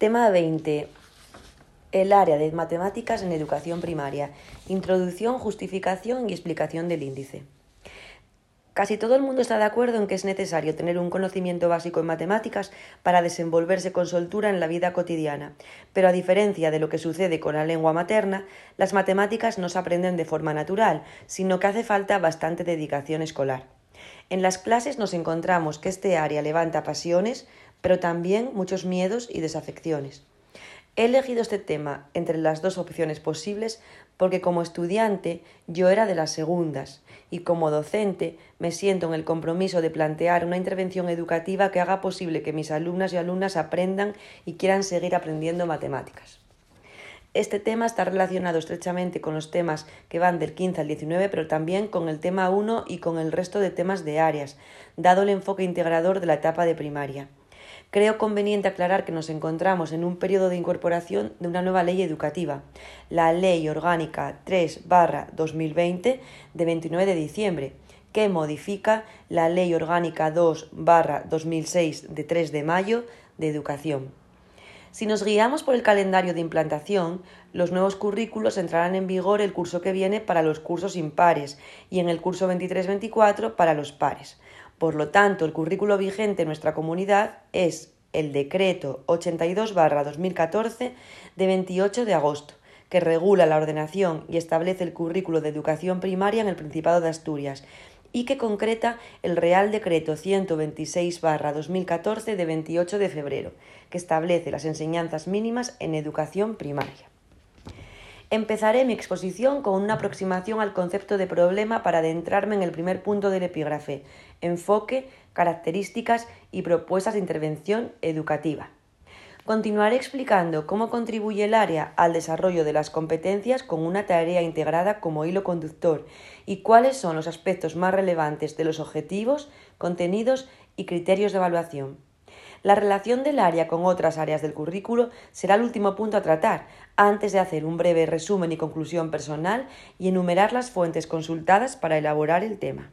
Tema 20. El área de matemáticas en educación primaria. Introducción, justificación y explicación del índice. Casi todo el mundo está de acuerdo en que es necesario tener un conocimiento básico en matemáticas para desenvolverse con soltura en la vida cotidiana, pero a diferencia de lo que sucede con la lengua materna, las matemáticas no se aprenden de forma natural, sino que hace falta bastante dedicación escolar. En las clases nos encontramos que este área levanta pasiones, pero también muchos miedos y desafecciones. He elegido este tema entre las dos opciones posibles porque como estudiante yo era de las segundas y como docente me siento en el compromiso de plantear una intervención educativa que haga posible que mis alumnas y alumnas aprendan y quieran seguir aprendiendo matemáticas. Este tema está relacionado estrechamente con los temas que van del 15 al 19, pero también con el tema 1 y con el resto de temas de áreas, dado el enfoque integrador de la etapa de primaria. Creo conveniente aclarar que nos encontramos en un periodo de incorporación de una nueva ley educativa, la Ley Orgánica 3-2020 de 29 de diciembre, que modifica la Ley Orgánica 2-2006 de 3 de mayo de Educación. Si nos guiamos por el calendario de implantación, los nuevos currículos entrarán en vigor el curso que viene para los cursos impares y en el curso 23-24 para los pares. Por lo tanto, el currículo vigente en nuestra comunidad es el Decreto 82-2014 de 28 de agosto, que regula la ordenación y establece el currículo de educación primaria en el Principado de Asturias y que concreta el Real Decreto 126-2014 de 28 de febrero, que establece las enseñanzas mínimas en educación primaria. Empezaré mi exposición con una aproximación al concepto de problema para adentrarme en el primer punto del epígrafe, enfoque, características y propuestas de intervención educativa. Continuaré explicando cómo contribuye el área al desarrollo de las competencias con una tarea integrada como hilo conductor y cuáles son los aspectos más relevantes de los objetivos, contenidos y criterios de evaluación. La relación del área con otras áreas del currículo será el último punto a tratar, antes de hacer un breve resumen y conclusión personal y enumerar las fuentes consultadas para elaborar el tema.